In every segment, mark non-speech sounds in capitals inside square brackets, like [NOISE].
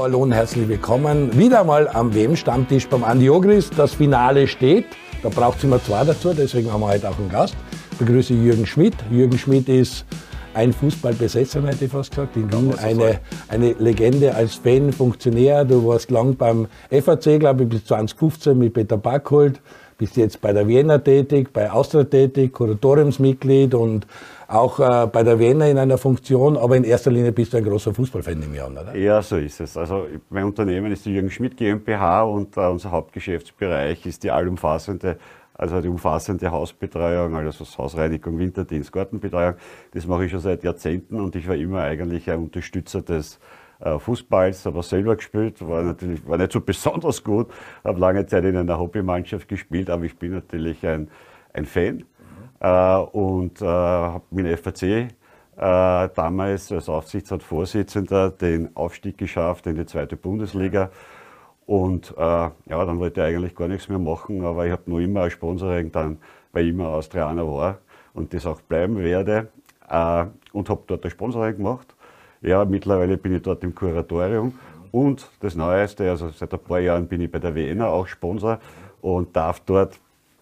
Hallo und herzlich willkommen. Wieder mal am WM-Stammtisch beim Andi Ogris. Das Finale steht. Da braucht es immer zwei dazu, deswegen haben wir heute auch einen Gast. Ich begrüße Jürgen Schmidt. Jürgen Schmidt ist ein Fußballbesessener, hätte ich fast gesagt. In Wien eine, eine Legende als Fan, Funktionär. Du warst lang beim FAC, glaube ich, bis 2015 mit Peter Backholt. Bist jetzt bei der Vienna tätig, bei Austria tätig, Kuratoriumsmitglied und auch äh, bei der Vienna in einer Funktion, aber in erster Linie bist du ein großer Fußballfan im Jahr, oder? Ja, so ist es. Also mein Unternehmen ist die Jürgen Schmidt GmbH und äh, unser Hauptgeschäftsbereich ist die allumfassende also die umfassende Hausbetreuung, also Hausreinigung, Winterdienst, Gartenbetreuung. Das mache ich schon seit Jahrzehnten und ich war immer eigentlich ein Unterstützer des äh, Fußballs, aber selber gespielt, war natürlich war nicht so besonders gut, habe lange Zeit in einer Hobbymannschaft gespielt, aber ich bin natürlich ein, ein Fan und äh, habe mit dem FAC äh, damals als Aufsichtsratsvorsitzender den Aufstieg geschafft in die zweite Bundesliga. Und äh, ja, dann wollte ich eigentlich gar nichts mehr machen, aber ich habe nur immer als Sponsoring dann bei immer Austrianer war und das auch bleiben werde äh, und habe dort das Sponsoring gemacht. Ja, mittlerweile bin ich dort im Kuratorium und das Neueste, also seit ein paar Jahren bin ich bei der Vienna auch Sponsor und darf dort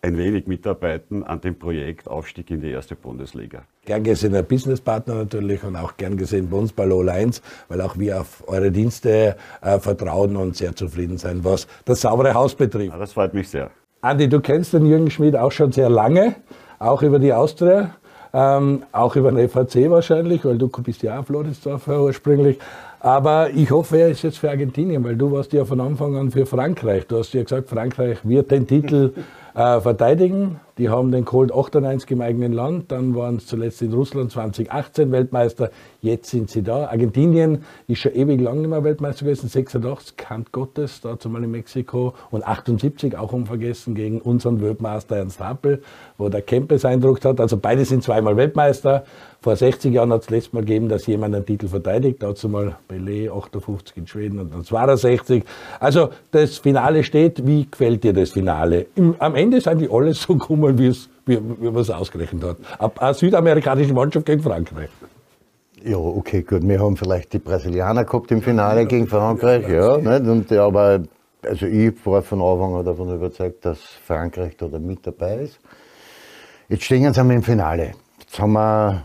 ein wenig mitarbeiten an dem Projekt Aufstieg in die erste Bundesliga. Gern gesehener Businesspartner natürlich und auch gern gesehen bei uns bei Low Lines, weil auch wir auf eure Dienste äh, vertrauen und sehr zufrieden sein, was das saubere Haus betrifft. Ja, das freut mich sehr. Andi, du kennst den Jürgen Schmidt auch schon sehr lange, auch über die Austria. Ähm, auch über den FAC wahrscheinlich, weil du bist ja auch Floridsdorf ursprünglich. Aber ich hoffe, er ist jetzt für Argentinien, weil du warst ja von Anfang an für Frankreich. Du hast ja gesagt, Frankreich wird den Titel [LAUGHS] äh, verteidigen. Die haben den Colt 98 im eigenen Land, dann waren es zuletzt in Russland 2018 Weltmeister, jetzt sind sie da. Argentinien ist schon ewig lang nicht mehr Weltmeister gewesen, 86, Kant Gottes, dazu mal in Mexiko und 78 auch unvergessen gegen unseren Weltmeister Ernst Happel, wo der Kempes Eindruck hat. Also beide sind zweimal Weltmeister. Vor 60 Jahren hat es letztes Mal gegeben, dass jemand einen Titel verteidigt, dazu mal Pelé 58 in Schweden und dann 62. Also das Finale steht. Wie gefällt dir das Finale? Am Ende sind die alle so gekommen, wie, es, wie, wie man es ausgerechnet hat. Eine südamerikanische Mannschaft gegen Frankreich. Ja, okay, gut. Wir haben vielleicht die Brasilianer gehabt im Finale gegen Frankreich, ja. Nicht? Und, aber also ich war von Anfang an davon überzeugt, dass Frankreich da mit dabei ist. Jetzt stehen sie im Finale. Jetzt haben wir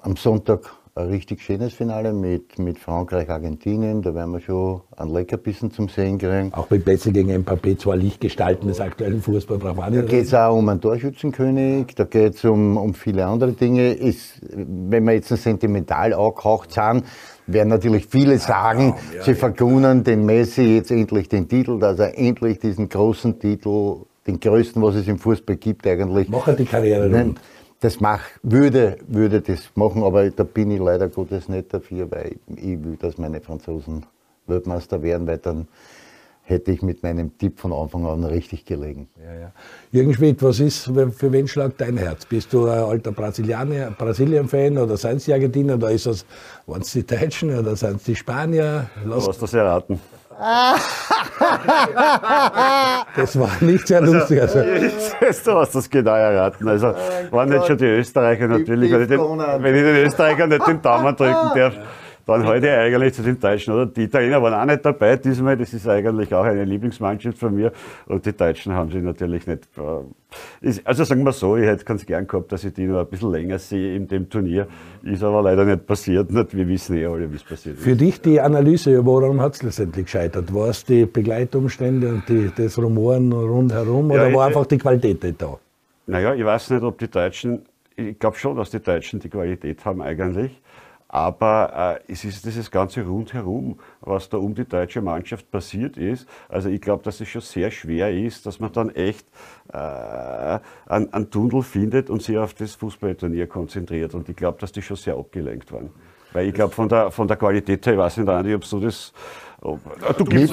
am Sonntag ein richtig schönes Finale mit, mit Frankreich, Argentinien. Da werden wir schon ein Leckerbissen zum Sehen kriegen. Auch mit Plätze gegen Mbappé, zwei Lichtgestalten des aktuellen Fußballs. Da geht es auch um einen Torschützenkönig, da geht es um, um viele andere Dinge. Ist, wenn wir jetzt sentimental angehaucht sind, werden natürlich viele sagen, ja, ja, sie vergunen den Messi jetzt endlich den Titel, dass er endlich diesen großen Titel, den größten, was es im Fußball gibt, eigentlich. Machen die Karriere rund das mach, würde, würde das machen, aber da bin ich leider Gottes nicht dafür, weil ich will, dass meine Franzosen Weltmeister werden, weil dann hätte ich mit meinem Tipp von Anfang an richtig gelegen. Ja, ja. Jürgen Schmidt, was ist, für wen schlagt dein Herz? Bist du ein alter Brasilianer, Brasilien-Fan oder sind es die Argentinier oder ist es, waren es die Deutschen oder sind es die Spanier? Lass du hast das erraten. Das war nicht sehr lustig. Also. [LAUGHS] Du hast das genau erraten. Also waren jetzt schon die Österreicher natürlich, wenn ich, den, wenn ich den Österreichern nicht den Daumen drücken darf dann heute eigentlich zu den Deutschen, oder? Die Italiener waren auch nicht dabei diesmal, das ist eigentlich auch eine Lieblingsmannschaft von mir und die Deutschen haben sie natürlich nicht. Äh, also sagen wir so, ich hätte ganz gern gehabt, dass ich die noch ein bisschen länger sehe in dem Turnier, ist aber leider nicht passiert. wir wissen eh alle, wie es passiert ist. Für dich die Analyse, woran hat es letztendlich gescheitert? War es die Begleitumstände und die, das Rumoren rundherum oder ja, war einfach die Qualität nicht da? Naja, ich weiß nicht, ob die Deutschen, ich glaube schon, dass die Deutschen die Qualität haben eigentlich. Aber äh, es ist dieses ganze Rundherum, was da um die deutsche Mannschaft passiert ist. Also ich glaube, dass es schon sehr schwer ist, dass man dann echt äh, einen, einen Tunnel findet und sich auf das Fußballturnier konzentriert. Und ich glaube, dass die schon sehr abgelenkt waren. Weil ich glaube, von der, von der Qualität her, ich weiß nicht, Andi, ob du das Oh, du wir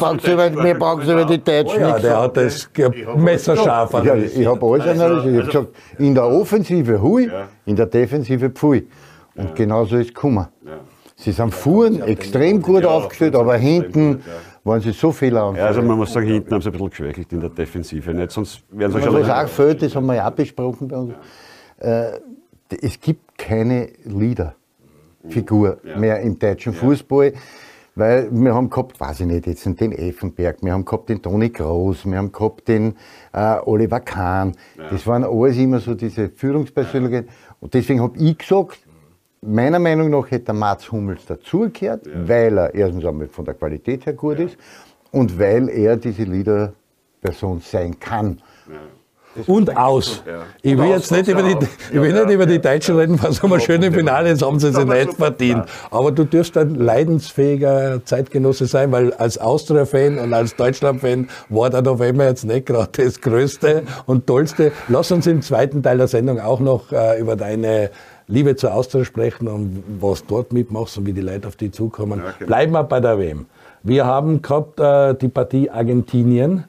brauchen es über die Deutschen. Oh ja, der hat das messerscharf analysiert. Ich habe alles analysiert. Ich habe gesagt, in der Offensive hui, in der Defensive pfui. Und ja. genauso ist es gekommen. Ja. Sie sind vorn extrem gut aufgestellt, aber hinten waren sie so viel an. Ja, also man muss sagen, hinten haben sie ein bisschen geschwächelt in der Defensive. Nicht? Sonst wären sie schon. Was auch fehlt, das haben wir ja auch besprochen bei uns. Äh, es gibt keine Leaderfigur mehr im deutschen Fußball. Weil wir haben gehabt, weiß ich nicht, jetzt den Effenberg, wir haben gehabt den Toni Groß, wir haben gehabt den äh, Oliver Kahn. Ja. Das waren alles immer so diese Führungspersönlichkeiten. Und deswegen habe ich gesagt, meiner Meinung nach hätte der Mats Hummels dazugehört, ja. weil er erstens einmal von der Qualität her gut ja. ist und weil er diese Leaderperson sein kann. Ja. Und aus. Ja. Ich will jetzt nicht, über die, [LAUGHS] ich will nicht über die Deutschen reden, was haben wir schön im Finale, jetzt haben sie sich nicht verdient. Aber du dürfst ein leidensfähiger Zeitgenosse sein, weil als Austria-Fan und als Deutschland-Fan war der November jetzt nicht gerade das Größte und Tollste. Lass uns im zweiten Teil der Sendung auch noch äh, über deine Liebe zur Austria sprechen und was dort mitmachst und wie die Leute auf dich zukommen. Ja, genau. Bleiben wir bei der WM. Wir haben gehabt äh, die Partie Argentinien.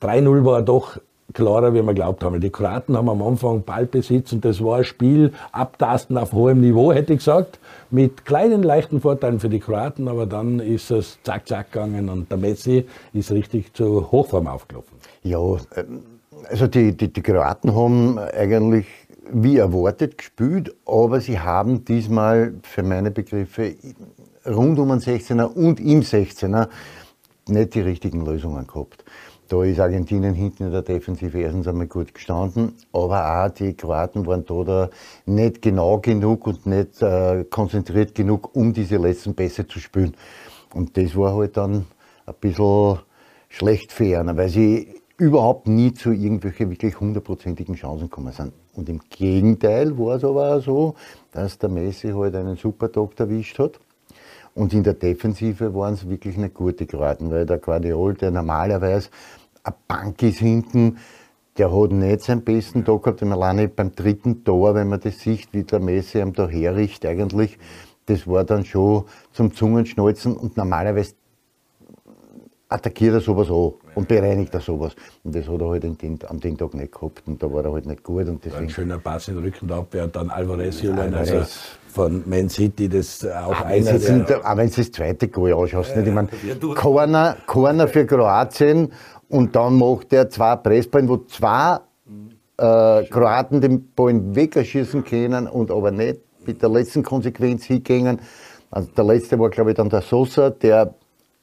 3-0 war doch klarer, wie wir glaubt haben. Die Kroaten haben am Anfang Ballbesitz und das war ein Spiel abtasten auf hohem Niveau, hätte ich gesagt, mit kleinen leichten Vorteilen für die Kroaten, aber dann ist es zack, zack gegangen und der Messi ist richtig zur Hochform aufgelaufen. Ja, ähm, also die, die, die Kroaten haben eigentlich wie erwartet gespielt, aber sie haben diesmal für meine Begriffe rund um den 16er und im 16er nicht die richtigen Lösungen gehabt. Da ist Argentinien hinten in der Defensive erstens einmal gut gestanden, aber auch die Kroaten waren da, da nicht genau genug und nicht äh, konzentriert genug, um diese letzten Pässe zu spielen. Und das war halt dann ein bisschen schlecht für einen, weil sie überhaupt nie zu irgendwelchen wirklich hundertprozentigen Chancen gekommen sind. Und im Gegenteil war es aber auch so, dass der Messi halt einen super Tag erwischt hat. Und in der Defensive waren es wirklich nicht gute Kroaten, weil der Guardiol, der normalerweise eine Bank ist hinten, der hat nicht seinen besten Tag gehabt. Und alleine beim dritten Tor, wenn man das sieht, wie der Messi ihm da herricht, eigentlich, das war dann schon zum Zungenschnalzen. Und normalerweise attackiert er sowas an und bereinigt er sowas. Und das hat er halt den, an dem Tag nicht gehabt und da war er halt nicht gut. Und deswegen Ein schöner Pass in den Rücken Abwehr und dann Alvarez, Julian, also von Man City, das auch aber einer der... Aber wenn du das zweite Goal anschaust, ja, nicht? ich meine, Corner, Corner für Kroatien und dann macht er zwei Pressballen, wo zwei äh, Kroaten den Ball wegschießen können und aber nicht mit der letzten Konsequenz hingehen. Also der letzte war, glaube ich, dann der Sosa, der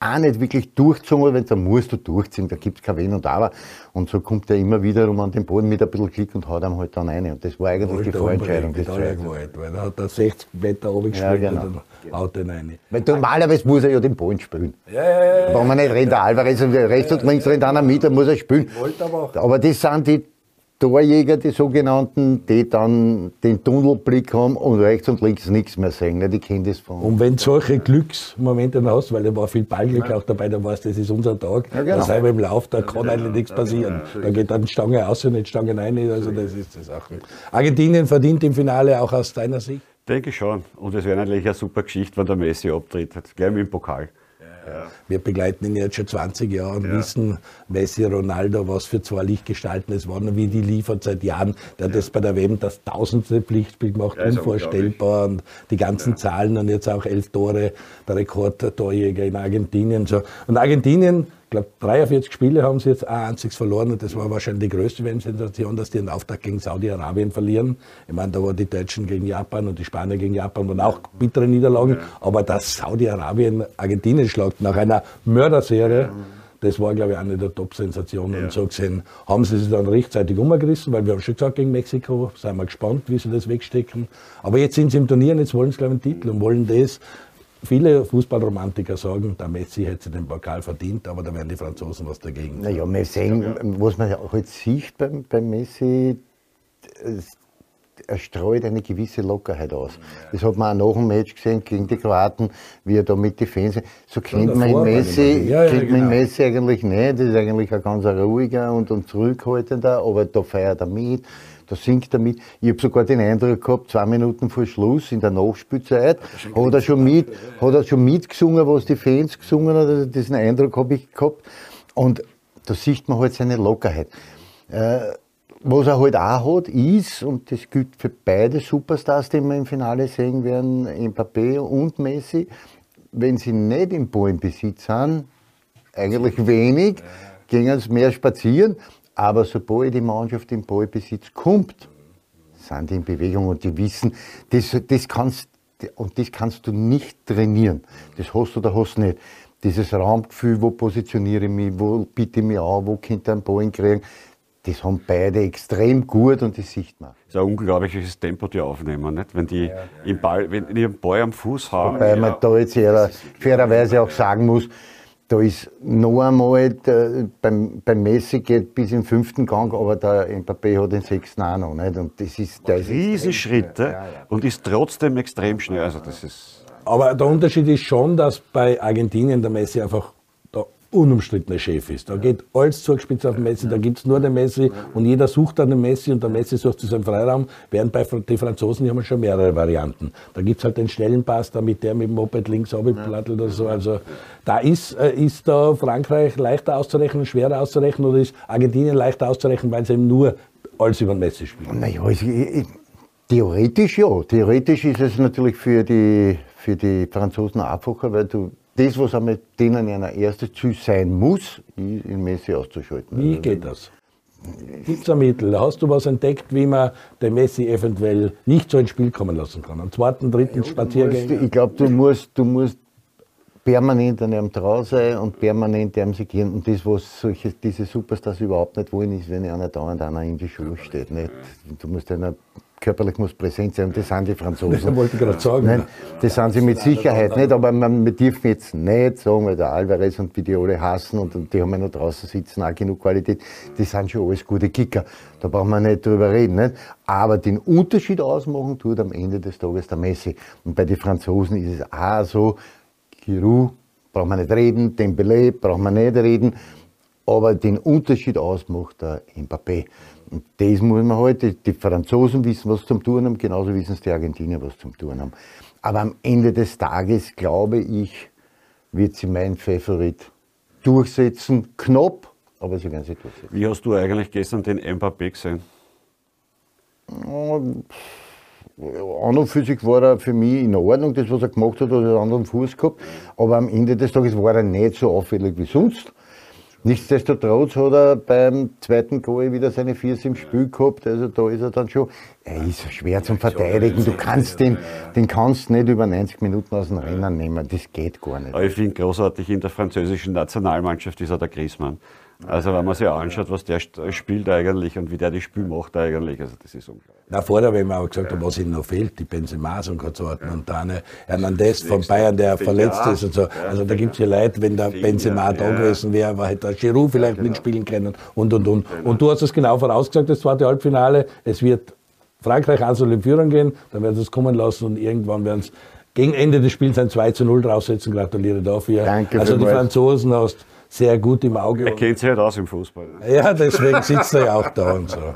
auch nicht wirklich durchgezogen wenn dann musst du durchziehen, da gibt es kein Wenn und Aber. Und so kommt er immer wieder um an den Boden mit ein bisschen Klick und haut ihm halt dann rein. Und das war eigentlich Alter, die Vorentscheidung. Das gewollt, weil da hat er 60 Meter oben gespielt ja, genau. und dann haut er rein. Weil normalerweise muss er ja den Boden spielen. Ja, ja, ja. Wenn man nicht rennt, der Alvarez rechts und links rennt einer mit, dann muss er spielen. Aber, aber das sind die Torjäger, die sogenannten, die dann den Tunnelblick haben und rechts und links nichts mehr sehen. Ne? Die kennen das von. Und wenn solche Glücksmomente hast, weil da war viel Ballglück auch dabei, da weißt das ist unser Tag, ja, genau. da sind wir im Lauf, da kann eigentlich nichts passieren. Da geht dann Stange aus und nicht Stange rein, also das ist das auch. Argentinien verdient im Finale auch aus deiner Sicht? Denke ich schon. Und es wäre natürlich eine super Geschichte, wenn der Messi abtritt, gleich mit dem Pokal. Ja. Wir begleiten ihn jetzt schon 20 Jahre und ja. wissen, Messi, Ronaldo, was für zwei Lichtgestalten es waren und wie die liefern seit Jahren. Der hat ja. das bei der WM das tausendste Pflichtspiel gemacht, unvorstellbar und die ganzen Zahlen und jetzt auch elf Tore, der Rekordtorjäger in Argentinien. So. Und Argentinien glaube, 43 Spiele haben sie jetzt ein einziges verloren und das war wahrscheinlich die größte WM-Sensation, dass die den Auftakt gegen Saudi-Arabien verlieren. Ich meine, da waren die Deutschen gegen Japan und die Spanier gegen Japan waren auch bittere Niederlagen, aber dass Saudi-Arabien Argentinien schlagt nach einer Mörderserie, das war, glaube ich, eine der Top-Sensationen. Ja. Und so gesehen haben sie sich dann rechtzeitig umgerissen, weil wir haben schon gesagt, gegen Mexiko sind wir gespannt, wie sie das wegstecken. Aber jetzt sind sie im Turnier und jetzt wollen sie, glaube ich, einen Titel und wollen das Viele Fußballromantiker sagen, der Messi hätte den Pokal verdient, aber da werden die Franzosen was dagegen. Naja, wir sehen, was man auch jetzt sieht beim, beim Messi, er streut eine gewisse Lockerheit aus. Das hat man auch nach dem Match gesehen gegen die Kroaten, wie er da mit den Fans. So kennt man ihn Messi, ja, ja, kennt genau. man Messi eigentlich nicht. Das ist eigentlich ein ganz ruhiger und, und zurückhaltender, aber da feiert er mit da singt er mit. Ich habe sogar den Eindruck gehabt, zwei Minuten vor Schluss in der Nachspielzeit hat er schon, mit, hat er schon mitgesungen, was die Fans gesungen haben. Also diesen Eindruck habe ich gehabt. Und da sieht man halt seine Lockerheit. Äh, was er halt auch hat, ist, und das gilt für beide Superstars, die wir im Finale sehen werden, Mbappé und Messi, wenn sie nicht im Ballenbesitz sind, eigentlich wenig, gehen sie mehr spazieren aber sobald die Mannschaft in Ballbesitz kommt, sind die in Bewegung und die wissen, das, das kannst und das kannst du nicht trainieren. Das hast du oder hast du nicht. Dieses Raumgefühl, wo positioniere ich mich, wo biete ich mich an, wo könnte ich einen Ball kriegen, das haben beide extrem gut und das sieht man. Das ist ein unglaubliches Tempo, die aufnehmen, nicht? Wenn die, ja, ja. Ball, wenn die einen Ball am Fuß haben. Wobei man da jetzt eher fairerweise auch sagen muss, da ist noch einmal, der, beim, beim Messi geht bis im fünften Gang, aber der Mbappé hat den sechsten auch noch. Nicht? Und das ist, der Riesenschritte ja, ja. und ist trotzdem extrem schnell. Also das ist aber der Unterschied ist schon, dass bei Argentinien der Messi einfach unumstrittener Chef ist. Da geht alles zugespitzt auf den Messi, da gibt es nur den Messi und jeder sucht dann den Messi und der Messi sucht sich seinen Freiraum, während bei den Franzosen, die haben schon mehrere Varianten. Da gibt es halt den schnellen Pass, damit der mit dem Moped links abplattelt oder so. Also da ist, äh, ist da Frankreich leichter auszurechnen, schwerer auszurechnen oder ist Argentinien leichter auszurechnen, weil sie eben nur alles über den Messi spielen? Naja, also, theoretisch ja. Theoretisch ist es natürlich für die, für die Franzosen einfacher, weil du das, was mit denen ein erstes Ziel sein muss, in Messi auszuschalten. Wie geht das? Gibt es ein Mittel? Hast du was entdeckt, wie man den Messi eventuell nicht so ins Spiel kommen lassen kann? Am zweiten, dritten Spaziergang? Ich glaube, du musst, du musst permanent an ihm dran sein und permanent an sie gehen. Und das, was solche, diese Superstars überhaupt nicht wollen, ist, wenn einer dauernd einer in die Schuhe steht. Nicht? Du musst einer körperlich muss präsent sein und das sind die Franzosen. [LAUGHS] Das wollte ich gerade sagen. Nein, das sind sie mit Sicherheit nicht, aber man, wir dürfen jetzt nicht sagen, weil der Alvarez und wie die alle hassen und, und die haben ja noch draußen sitzen, auch genug Qualität, die sind schon alles gute Kicker. Da brauchen wir nicht drüber reden. Nicht? Aber den Unterschied ausmachen tut am Ende des Tages der Messi. Und bei den Franzosen ist es auch so, Giroud braucht man nicht reden, Dembélé braucht man nicht reden, aber den Unterschied ausmacht der Mbappé. Und das muss man heute, halt, die Franzosen wissen, was zum tun haben, genauso wissen es die Argentinier, was zum tun haben. Aber am Ende des Tages, glaube ich, wird sie mein Favorit durchsetzen. Knapp, aber sie werden sie durchsetzen. Wie hast du eigentlich gestern den Mbappé gesehen? An und für sich war er für mich in Ordnung, das was er gemacht hat, hat er einen anderen Fuß gehabt. Aber am Ende des Tages war er nicht so auffällig wie sonst. Nichtsdestotrotz hat er beim zweiten Goal wieder seine Viers im Spiel gehabt. Also da ist er dann schon, er ist schwer zum Verteidigen. Du kannst den, den kannst nicht über 90 Minuten aus dem Rennen nehmen. Das geht gar nicht. Aber ich finde großartig in der französischen Nationalmannschaft ist er der Griezmann. Also wenn man sich anschaut, was der spielt eigentlich und wie der das Spiel macht eigentlich, also das ist unglaublich. Na, vorher, wenn man auch gesagt hat, was ihm noch fehlt, die Benzema's und Konsorten ja. und dann Hernandez von Bayern, der verletzt ist und so. Also da gibt es ja Leute, wenn der Benzema da gewesen wäre, war hätte der Giroud vielleicht genau. mitspielen können und und und. Genau. Und du hast es genau vorausgesagt, das zweite Halbfinale, es wird Frankreich 1 in Führung gehen, dann werden sie es kommen lassen und irgendwann werden es gegen Ende des Spiels ein 2 zu 0 draufsetzen. Gratuliere dafür. Danke also die Franzosen hast sehr gut im Auge. Er kennt sich halt aus im Fußball. Ja, deswegen sitzt er ja auch da und so. [LAUGHS]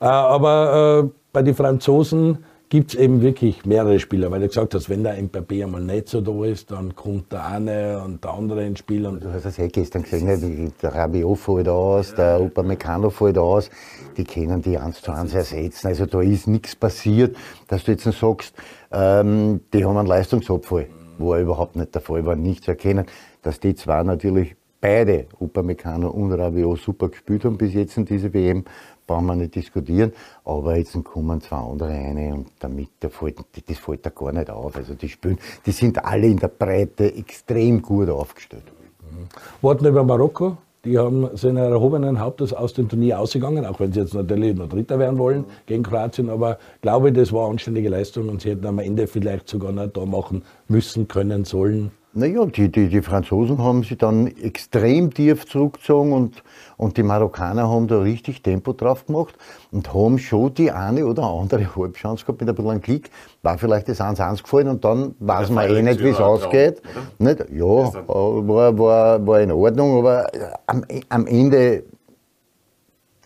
Äh, aber äh, bei den Franzosen gibt es eben wirklich mehrere Spieler, weil du gesagt hast, wenn der Mbappé einmal nicht so da ist, dann kommt der eine und der andere ins Spiel. Und du hast es ja gestern gesehen, der Rabiot fällt aus, der Upamecano fällt aus, die können die eins zu eins ersetzen. Also da ist nichts passiert, dass du jetzt sagst, ähm, die haben einen Leistungsabfall, wo er überhaupt nicht der Fall war, nicht zu erkennen, dass die zwei natürlich beide, Upamecano und Rabiot, super gespielt haben bis jetzt in dieser WM, brauchen wir nicht diskutieren. Aber jetzt kommen zwei andere rein und damit, das fällt, das fällt da gar nicht auf. Also die spielen, die sind alle in der Breite extrem gut aufgestellt. Mhm. Worten über Marokko. Die haben sind erhobenen Hauptes aus dem Turnier ausgegangen, auch wenn sie jetzt natürlich noch Dritter werden wollen gegen Kroatien. Aber ich glaube, das war eine anständige Leistung und sie hätten am Ende vielleicht sogar noch da machen müssen, können, sollen. Naja, die, die, die Franzosen haben sich dann extrem tief zurückgezogen und, und die Marokkaner haben da richtig Tempo drauf gemacht und haben schon die eine oder andere Halbchance gehabt mit ein bisschen Klick. War vielleicht das 1-1 gefallen und dann weiß man eh nicht, wie es ausgeht. Nicht? Ja, war, war, war in Ordnung, aber am, am Ende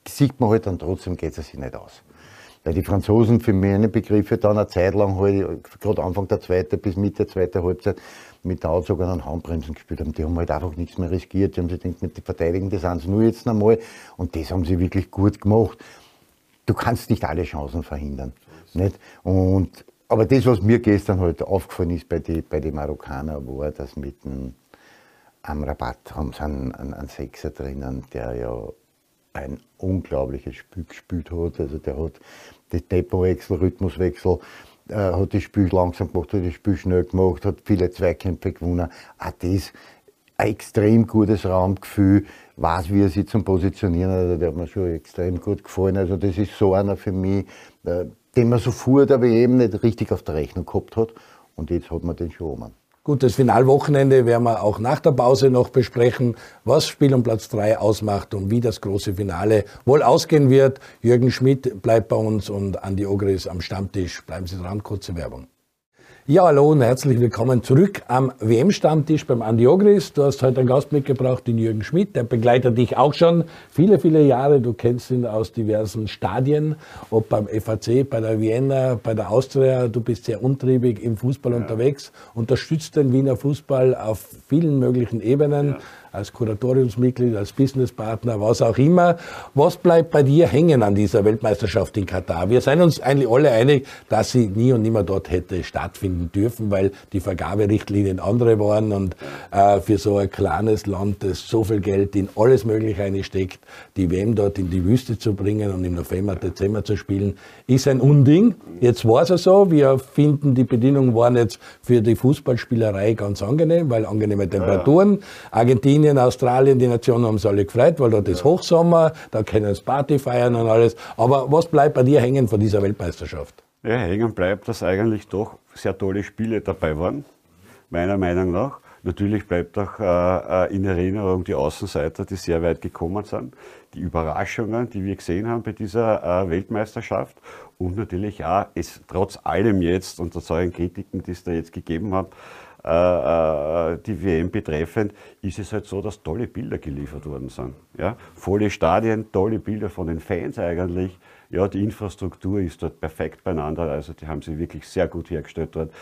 sieht man halt dann trotzdem, geht es sich nicht aus. Weil die Franzosen für meine Begriffe dann eine Zeit lang, halt, gerade Anfang der zweiten bis Mitte der zweiten Halbzeit, mit der sogar an Handbremsen gespielt haben. Die haben halt einfach nichts mehr riskiert. Die haben sich gedacht, mit den Verteidigen, das sind sie nur jetzt einmal. Und das haben sie wirklich gut gemacht. Du kannst nicht alle Chancen verhindern. Nicht? Und, aber das, was mir gestern halt aufgefallen ist bei den bei die Marokkanern, war, dass mit dem Amrabat haben sie einen, einen, einen Sechser drinnen, der ja ein unglaubliches Spiel gespielt hat. Also der hat die Tempowechsel, Rhythmuswechsel, äh, hat das Spiel langsam gemacht, hat das Spiel schnell gemacht, hat viele Zweikämpfe gewonnen. Auch das ein extrem gutes Raumgefühl, weiß, wie er sich zum Positionieren hat, der hat mir schon extrem gut gefallen. Also das ist so einer für mich, äh, den man so vor der WM nicht richtig auf der Rechnung gehabt hat und jetzt hat man den schon um. Gut, das Finalwochenende werden wir auch nach der Pause noch besprechen, was Spiel um Platz 3 ausmacht und wie das große Finale wohl ausgehen wird. Jürgen Schmidt bleibt bei uns und Andi Ogris am Stammtisch. Bleiben Sie dran, kurze Werbung. Ja, hallo und herzlich willkommen zurück am WM-Stammtisch beim Andi Ogris. Du hast heute einen Gast mitgebracht, den Jürgen Schmidt. Der begleitet dich auch schon viele, viele Jahre. Du kennst ihn aus diversen Stadien, ob beim FAC, bei der Vienna, bei der Austria. Du bist sehr untriebig im Fußball ja. unterwegs, unterstützt den Wiener Fußball auf vielen möglichen Ebenen. Ja als Kuratoriumsmitglied, als Businesspartner, was auch immer. Was bleibt bei dir hängen an dieser Weltmeisterschaft in Katar? Wir sind uns eigentlich alle einig, dass sie nie und nimmer dort hätte stattfinden dürfen, weil die Vergaberichtlinien andere waren und äh, für so ein kleines Land, das so viel Geld in alles Mögliche einsteckt, die WM dort in die Wüste zu bringen und im November, Dezember zu spielen, ist ein Unding. Jetzt war es ja so, wir finden, die Bedingungen waren jetzt für die Fußballspielerei ganz angenehm, weil angenehme Temperaturen. Argentinien in Australien, die Nationen haben sich alle gefreut, weil dort ist Hochsommer, da können sie Party feiern und alles. Aber was bleibt bei dir hängen von dieser Weltmeisterschaft? Ja, hängen bleibt, dass eigentlich doch sehr tolle Spiele dabei waren, meiner Meinung nach. Natürlich bleibt auch äh, äh, in Erinnerung die Außenseiter, die sehr weit gekommen sind, die Überraschungen, die wir gesehen haben bei dieser äh, Weltmeisterschaft und natürlich auch es trotz allem jetzt unter solchen Kritiken, die es da jetzt gegeben hat, äh, äh, die WM betreffend, ist es halt so, dass tolle Bilder geliefert worden sind. Ja? Volle Stadien, tolle Bilder von den Fans eigentlich. Ja, die Infrastruktur ist dort perfekt beieinander, also die haben sie wirklich sehr gut hergestellt dort.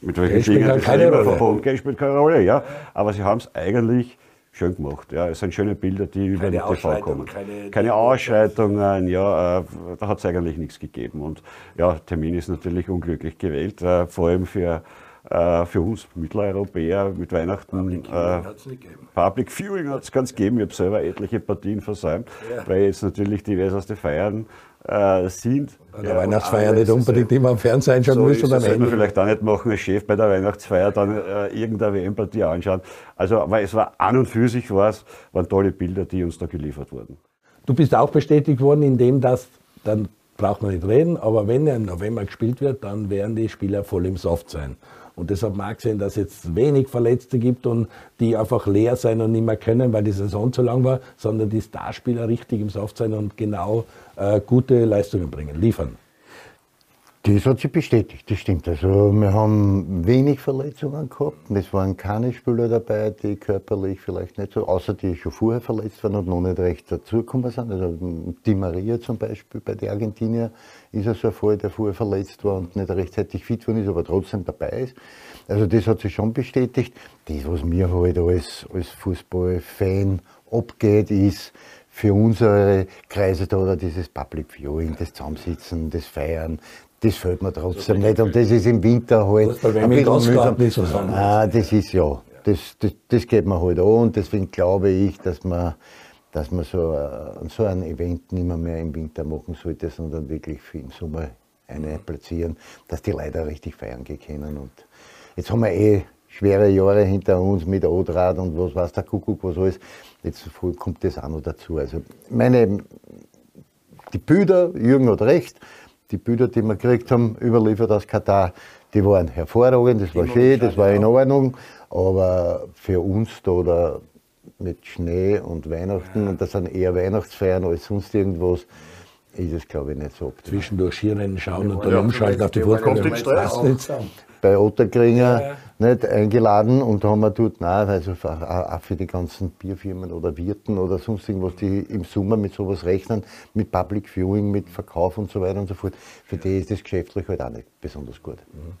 Mit welchen Dingen das keine Rolle. verboten, Geld spielt keine Rolle, ja. Aber sie haben es eigentlich schön gemacht. Ja, es sind schöne Bilder, die über den TV kommen. Keine, keine Ausschreitungen, ja, äh, da hat es eigentlich nichts gegeben. Und ja, Termin ist natürlich unglücklich gewählt, äh, vor allem für äh, für uns Mitteleuropäer mit Weihnachten. Public Viewing äh, hat es nicht gegeben. Public Viewing hat es ganz gegeben. Ich habe selber etliche Partien versäumt, ja. weil jetzt natürlich diverseste Feiern äh, sind. Bei der ja, Weihnachtsfeier nicht unbedingt immer am Fernsehen anschauen so müssen. Das sollte man vielleicht auch nicht machen als Chef bei der Weihnachtsfeier, dann äh, irgendeine WM-Partie anschauen. Also, aber es war an und für sich was, waren tolle Bilder, die uns da geliefert wurden. Du bist auch bestätigt worden, indem das dann braucht man nicht reden, aber wenn er im November gespielt wird, dann werden die Spieler voll im Soft sein. Und deshalb mag es sein, dass es jetzt wenig Verletzte gibt und die einfach leer sein und nicht mehr können, weil die Saison zu lang war, sondern die Starspieler richtig im Soft sein und genau äh, gute Leistungen bringen, liefern. Das hat sich bestätigt, das stimmt. Also wir haben wenig Verletzungen gehabt. Es waren keine Spieler dabei, die körperlich vielleicht nicht so, außer die schon vorher verletzt waren und noch nicht recht dazugekommen sind. Also Di Maria zum Beispiel bei den Argentinier ist ja so ein Fall, der vorher verletzt war und nicht rechtzeitig fit worden ist, aber trotzdem dabei ist. Also das hat sich schon bestätigt. Das, was mir halt als, als Fußballfan abgeht, ist, für unsere Kreise da oder dieses Public Viewing, das Zusammensitzen, das Feiern, das fällt mir trotzdem nicht. Und das ist im Winter halt ein bisschen mühsam. Ah, das ist ja, das, das, das geht mir halt an und deswegen glaube ich, dass man, dass man so, äh, so ein Event nicht mehr, mehr im Winter machen sollte, sondern wirklich im Sommer eine platzieren, dass die Leute richtig feiern gehen können. Und jetzt haben wir eh schwere Jahre hinter uns mit Odrad und was weiß der Kuckuck, was alles. Jetzt kommt das auch noch dazu. Also meine, die Bilder, Jürgen hat recht, die Bilder, die wir gekriegt haben, überliefert aus Katar, die waren hervorragend, das war schön, das war in Ordnung, aber für uns da, da mit Schnee und Weihnachten, und das sind eher Weihnachtsfeiern als sonst irgendwas, ist es glaube ich nicht so optimal. Zwischendurch Skirennen schauen und dann umschalten auf die Fußball. Bei Otterkringer ja, nicht eingeladen und da haben wir dort, nein, also auch für die ganzen Bierfirmen oder Wirten oder sonst irgendwas, die im Sommer mit sowas rechnen, mit Public Viewing, mit Verkauf und so weiter und so fort, für die ist das geschäftlich halt auch nicht besonders gut. Mhm.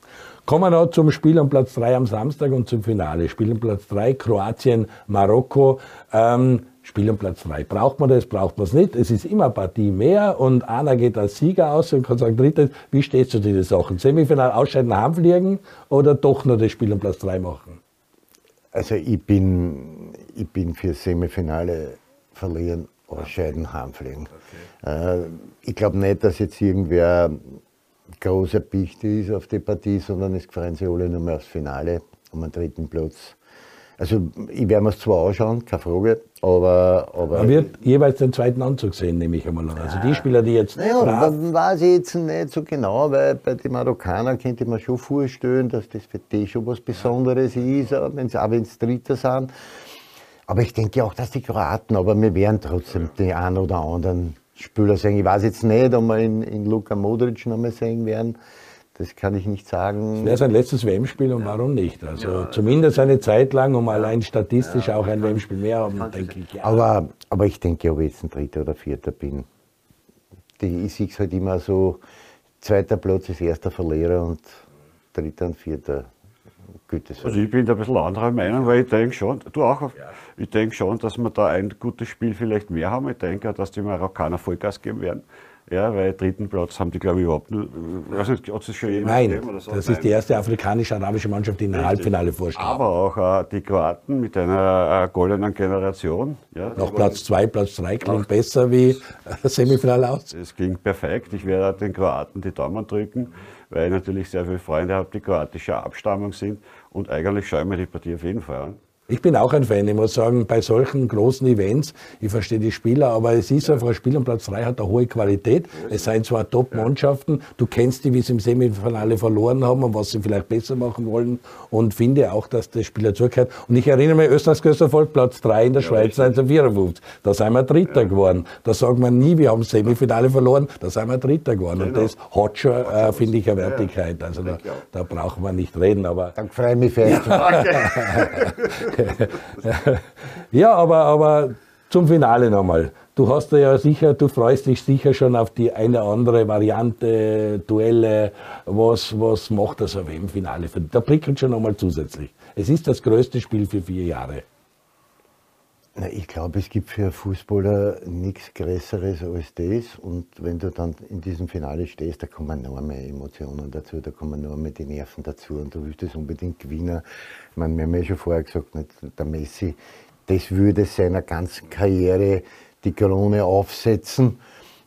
Kommen wir noch zum Spiel am Platz 3 am Samstag und zum Finale. Spiel am Platz 3, Kroatien, Marokko. Ähm, Spiel um Platz 3. Braucht man das, braucht man es nicht. Es ist immer eine Partie mehr und einer geht als Sieger aus und kann sagen, drittes, wie stehst du zu diesen Sachen? Semifinal ausscheiden, heimfliegen oder doch nur das Spiel um Platz 3 machen? Also ich bin, ich bin für Semifinale verlieren, ausscheiden, heimfliegen. Okay. Äh, ich glaube nicht, dass jetzt irgendwer großer Pichte ist auf die Partie, sondern es freuen sich alle nur mehr aufs Finale um den dritten Platz. Also ich werde mir es zwar anschauen, keine Frage, aber... aber Man wird jeweils den zweiten Anzug sehen, nehme ich einmal an. Also die Spieler, die jetzt... naja, brav- weiß ich jetzt nicht so genau, weil bei den Marokkanern könnte ich mir schon vorstellen, dass das für die schon was Besonderes ist, auch wenn es Dritter sind. Aber ich denke auch, dass die Kroaten, aber wir werden trotzdem die einen oder anderen Spieler sehen. Ich weiß jetzt nicht, ob wir in, in Luka Modric noch mal sehen werden. Das kann ich nicht sagen. wäre sein letztes WM-Spiel und warum nicht? Also zumindest eine Zeit lang, um allein statistisch auch ein WM-Spiel mehr haben, denke ich. Ja. Aber, aber ich denke, ob ich jetzt ein Dritter oder Vierter bin, die, ich sehe es halt immer so, zweiter Platz ist erster Verlierer und dritter und vierter Güte. Also ich bin da ein bisschen anderer Meinung, weil ich denke schon, du auch, auf- ich denke schon, dass wir da ein gutes Spiel vielleicht mehr haben. Ich denke auch, dass die Marokkaner Vollgas geben werden. Ja, weil dritten Platz haben die, glaube ich, überhaupt nicht. Also, hat es schon jemand Nein, gegeben so? das ist die erste afrikanisch-arabische Mannschaft, die in ein Halbfinale vorsteht. Aber auch äh, die Kroaten mit einer äh, goldenen Generation. Ja, Noch Platz 2, Platz 3 klingt besser wie äh, das Semifinale aus. Es ging perfekt. Ich werde den Kroaten die Daumen drücken, weil ich natürlich sehr viele Freunde habe, die kroatischer Abstammung sind. Und eigentlich schaue ich mir die Partie auf jeden Fall an. Ich bin auch ein Fan. Ich muss sagen, bei solchen großen Events, ich verstehe die Spieler, aber es ist einfach ein Spiel um Platz 3 hat eine hohe Qualität. Es seien zwar Top-Mannschaften, du kennst die, wie sie im Semifinale verloren haben und was sie vielleicht besser machen wollen und finde auch, dass der Spieler zugehört. Und ich erinnere mich, Österreichs größter Volk, Platz 3 in der Schweiz 1954. Da sind wir Dritter geworden. Da sagt man nie, wir haben Semifinale verloren, da sind wir Dritter geworden. Und das hat schon, äh, finde ich, eine Wertigkeit. Also da, da braucht man nicht reden, aber Dann freue ich mich fest. [LAUGHS] ja, [LAUGHS] [LAUGHS] [LAUGHS] aber, aber zum Finale nochmal. Du hast ja sicher, du freust dich sicher schon auf die eine andere Variante, Duelle. Was, was macht das auf im Finale? Da prickelt schon nochmal zusätzlich. Es ist das größte Spiel für vier Jahre. Na, ich glaube, es gibt für Fußballer nichts Größeres als das. Und wenn du dann in diesem Finale stehst, da kommen mehr Emotionen dazu, da kommen mehr die Nerven dazu und du willst das unbedingt gewinnen. Ich meine, wir haben ja schon vorher gesagt, nicht, der Messi, das würde seiner ganzen Karriere die Krone aufsetzen.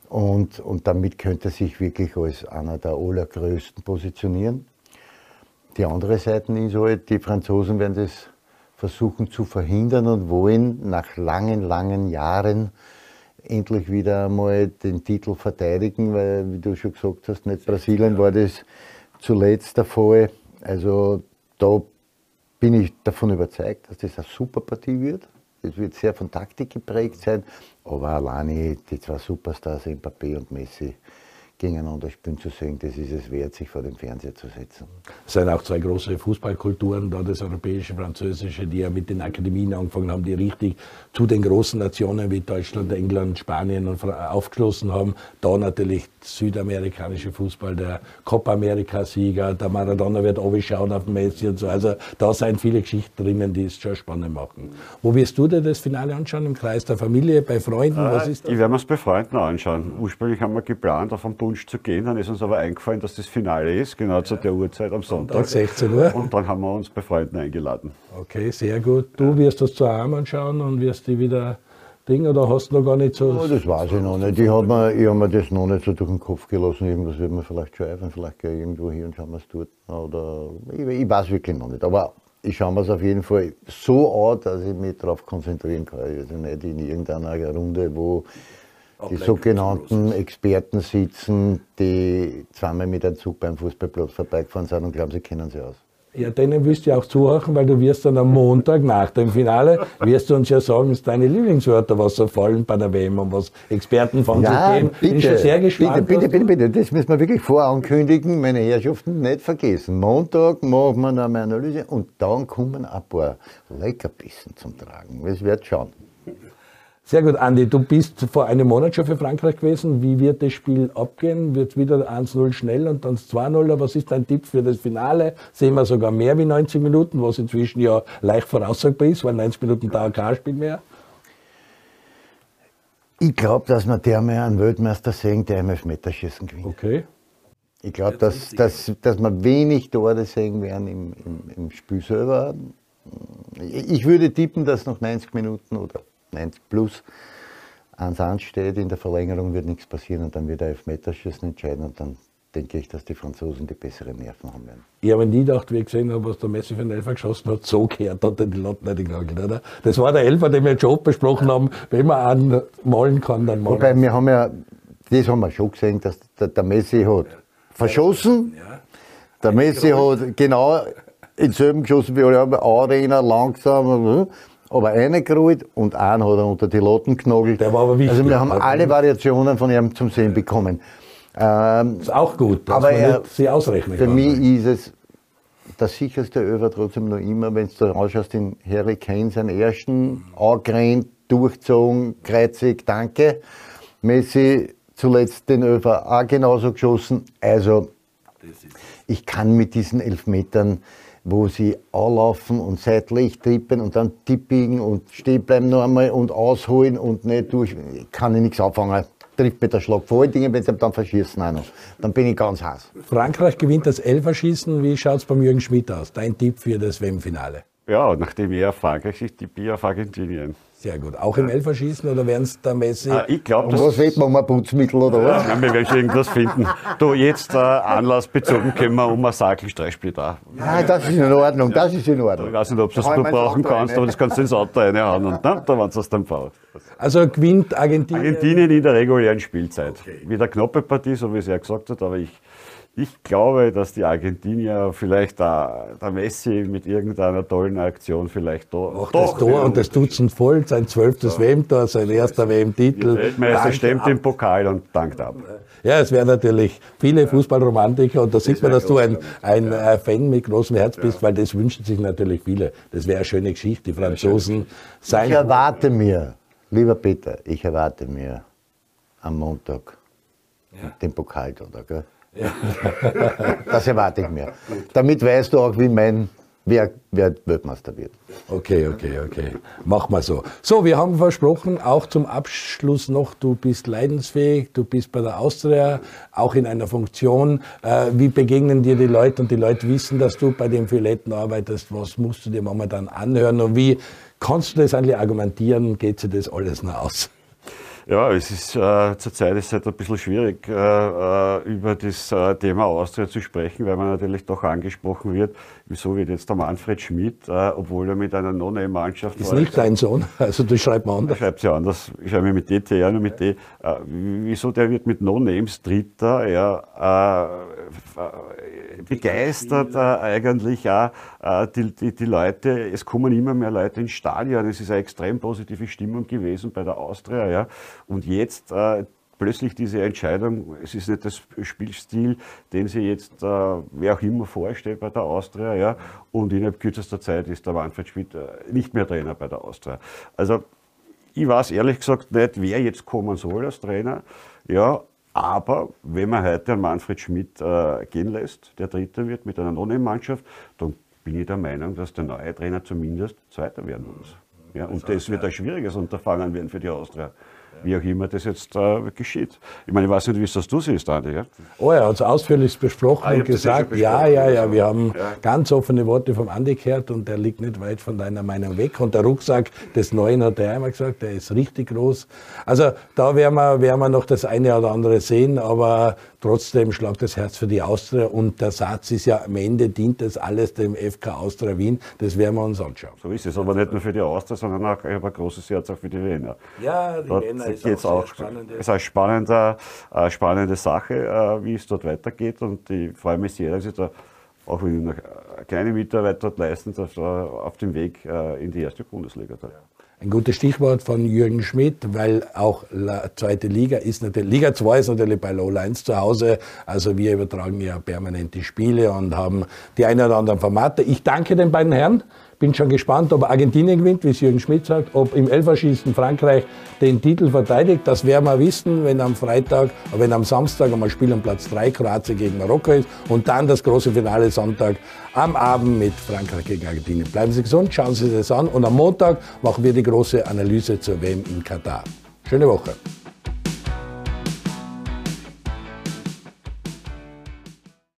Und, und damit könnte er sich wirklich als einer der allergrößten positionieren. Die andere Seite ist halt, die Franzosen werden das versuchen zu verhindern und wollen nach langen, langen Jahren endlich wieder einmal den Titel verteidigen, weil, wie du schon gesagt hast, nicht Brasilien war das zuletzt der Fall. Also da bin ich davon überzeugt, dass das eine super Partie wird. Es wird sehr von Taktik geprägt sein, aber alleine die zwei Superstars, Mbappé und Messi, gegeneinander spielen zu sehen, das ist es wert, sich vor den Fernseher zu setzen. Es sind auch zwei große Fußballkulturen, da das europäische, französische, die ja mit den Akademien angefangen haben, die richtig zu den großen Nationen wie Deutschland, England, Spanien aufgeschlossen haben. Da natürlich südamerikanische Fußball, der Copa America-Sieger, der Maradona wird schauen auf den Messi und so. Also da sind viele Geschichten drinnen, die es schon spannend machen. Wo wirst du dir das Finale anschauen? Im Kreis der Familie, bei Freunden? Was ist Ich das? werde mir es bei Freunden anschauen. Ursprünglich haben wir geplant, auf den Bunsch zu gehen, dann ist uns aber eingefallen, dass das Finale ist, genau zu der Uhrzeit am Sonntag. 16 Uhr. Und dann haben wir uns bei Freunden eingeladen. Okay, sehr gut. Du wirst das zu Hause anschauen und wirst die wieder Ding oder hast du noch gar nicht so. Oh, das weiß ich noch nicht. Ich habe mir, ich hab mir das noch nicht so durch den Kopf gelassen. Irgendwas wird mir vielleicht schon einfallen. Vielleicht gehe ich irgendwo hier und schauen wir es dort. Oder, ich, ich weiß wirklich noch nicht. Aber ich schaue mir es auf jeden Fall so an, dass ich mich darauf konzentrieren kann. Also nicht in irgendeiner Runde, wo die sogenannten Experten sitzen, die zweimal mit einem Zug beim Fußballplatz vorbeigefahren sind und glauben, sie kennen sie aus. Ja, denen wirst du ja auch zuhören, weil du wirst dann am Montag nach dem Finale, wirst du uns ja sagen, es ist deine Lieblingswörter, was so fallen bei der WM und was Experten von sich geben. Bin ich schon sehr gespannt. Bitte, bitte, bitte, bitte, das müssen wir wirklich vorankündigen, meine Herrschaften, nicht vergessen. Montag machen wir noch eine Analyse und dann kommen ein paar Leckerbissen zum Tragen. Es wird schauen. Sehr gut, Andi, du bist vor einem Monat schon für Frankreich gewesen. Wie wird das Spiel abgehen? Wird wieder 1-0 schnell und dann 2-0? Was ist dein Tipp für das Finale? Sehen wir sogar mehr wie 90 Minuten, was inzwischen ja leicht voraussagbar ist, weil 90 Minuten dauert kein Spiel mehr. Ich glaube, dass wir der mal einen Weltmeister sehen, der im Elfmeterschießen gewinnt. Okay. Ich glaube, dass, dass, dass wir wenig Tore sehen werden im, im, im Spiel selber. Ich würde tippen, dass nach 90 Minuten oder 90 plus 1 ansteht. In der Verlängerung wird nichts passieren und dann wird der Elfmeterschießen entscheiden und dann denke ich, dass die Franzosen die besseren Nerven haben werden. Ich habe nie gedacht, wie ich gesehen habe, was der Messi für einen Elfer geschossen hat, so gehört hat er die Latten nicht geknallt, oder? Das war der Elfer, den wir jetzt schon oft besprochen haben. Wenn man einen malen kann, dann malen. Wobei, wir haben ja, das haben wir schon gesehen, dass der, der Messi hat verschossen. Der Messi hat genau denselben geschossen wie alle anderen, Arena, langsam, aber reingerollt und einen hat er unter die Latten genagelt. Der war aber wichtig. Also wir haben alle Variationen von ihm zum Sehen bekommen. Ähm, ist auch gut, dass aber man er- sie ausrechnen für kann. mich ist es der sicherste Över trotzdem noch immer, wenn du anschaust, den Harry Kane, seinen ersten, angerannt, durchgezogen, kreuzig, danke. Messi zuletzt den Över auch genauso geschossen. Also, ich kann mit diesen Elfmetern, wo sie anlaufen und seitlich trippen und dann tippen und stehen bleiben noch einmal und ausholen und nicht durch, kann ich nichts anfangen. Trifft mir der Schlag. Vor allen Dingen, wenn sie dann verschießen auch noch. Dann bin ich ganz heiß. Frankreich gewinnt das Elferschießen. Wie schaut es beim Jürgen Schmidt aus? Dein Tipp für das WM-Finale? Ja, nachdem er Frankreich ist, tippe ich auf Argentinien. Sehr gut. Auch im Elferschießen oder werden es der Messi? Ah, ich glaube, dass was wir um ein Putzmittel oder was? Ja, wir werden irgendwas finden. Du, jetzt äh, anlassbezogen können wir um ein Sakelstreichspiel da. Ja, das ist in Ordnung, das ist in Ich Ordnung. weiß nicht, ob du das mein brauchen kannst, rein. aber das kannst du ins Auto reinhauen und dann, da wenn du es dann brauchst. Also gewinnt Argentinien. Argentinien in der regulären Spielzeit. Wieder knappe Partie, so wie es er gesagt hat, aber ich, ich glaube, dass die Argentinier vielleicht da, der Messi mit irgendeiner tollen Aktion vielleicht da, Auch das Tor und das Dutzend voll, sein zwölftes WM-Tor, sein erster WM-Titel. Weltmeister stemmt ab. den Pokal und dankt ab. Ja, es wären natürlich viele Fußballromantiker und da sieht man, dass du ein, ein äh, Fan mit großem Herz bist, weil das wünschen sich natürlich viele. Das wäre eine schöne Geschichte. Die Franzosen Ich sein. erwarte mir, lieber Peter, ich erwarte mir am Montag den Pokal da, gell? Das erwarte ich mir. Damit weißt du auch, wie mein, wer, wer Weltmeister wird. Okay, okay, okay. Mach mal so. So, wir haben versprochen, auch zum Abschluss noch, du bist leidensfähig, du bist bei der Austria, auch in einer Funktion. Äh, wie begegnen dir die Leute und die Leute wissen, dass du bei den Violetten arbeitest? Was musst du dir momentan anhören und wie kannst du das eigentlich argumentieren? Geht sich das alles noch aus? Ja, es ist äh, zurzeit ist es halt ein bisschen schwierig, äh, äh, über das äh, Thema Austria zu sprechen, weil man natürlich doch angesprochen wird, wieso wird jetzt der Manfred Schmidt, äh, obwohl er mit einer Non-Mannschaft Ist nicht dein Sohn, [LAUGHS] also du schreibst mal Er anders. schreibt sie anders. Ich schreibe mit DT, ja, nur mit D. Äh, wieso der wird mit No-Names Dritter, ja, äh, äh, begeistert eigentlich auch äh, die, die, die Leute. Es kommen immer mehr Leute ins Stadion. Es ist eine extrem positive Stimmung gewesen bei der Austria, ja. Und jetzt äh, plötzlich diese Entscheidung, es ist nicht das Spielstil, den sie jetzt, äh, wer auch immer vorstellt bei der Austria, ja. Und innerhalb kürzester Zeit ist der Manfred Schmidt äh, nicht mehr Trainer bei der Austria. Also ich weiß ehrlich gesagt nicht, wer jetzt kommen soll als Trainer. Ja, aber wenn man heute einen Manfred Schmidt äh, gehen lässt, der Dritter wird mit einer Non-Mannschaft, dann bin ich der Meinung, dass der neue Trainer zumindest Zweiter werden muss. Ja, und das wird ein schwieriges Unterfangen werden für die Austria. Wie auch immer das jetzt äh, geschieht. Ich meine, ich weiß nicht, wie es das du siehst, Andi. Ja? Oh, er hat es ausführlich besprochen Ah, und gesagt, schon ja, besprochen, ja, ja, also, wir haben ja. ganz offene Worte vom Andi gehört und der liegt nicht weit von deiner Meinung weg. Und der Rucksack des Neuen hat er einmal gesagt, der ist richtig groß. Also da werden wir, werden wir noch das eine oder andere sehen, aber trotzdem schlagt das Herz für die Austria und der Satz ist ja, am Ende dient das alles dem FK Austria Wien. Das werden wir uns anschauen. So ist es, aber nicht nur für die Austria, sondern auch, ein großes Herz auch für die Wiener. Ja, die Dort Wiener ist geht's auch auch, spannend. es ist eine spannende, äh, spannende Sache, äh, wie es dort weitergeht und ich freue mich sehr, dass ich da auch wenn ich noch eine kleine Mitarbeit dort leisten darf, da auf dem Weg äh, in die erste Bundesliga. Da. Ein gutes Stichwort von Jürgen Schmidt, weil auch zweite Liga ist natürlich, Liga 2 ist natürlich bei Low Lines zu Hause. Also wir übertragen ja permanent die Spiele und haben die ein oder anderen Formate. Ich danke den beiden Herren. Bin schon gespannt, ob Argentinien gewinnt, wie es Jürgen Schmidt sagt, ob im Elferschießen Frankreich den Titel verteidigt. Das werden wir wissen, wenn am Freitag, wenn am Samstag einmal Spiel um Platz 3 Kroatien gegen Marokko ist und dann das große Finale Sonntag am Abend mit Frankreich gegen Argentinien. Bleiben Sie gesund, schauen Sie das an und am Montag machen wir die große Analyse zur WM in Katar. Schöne Woche.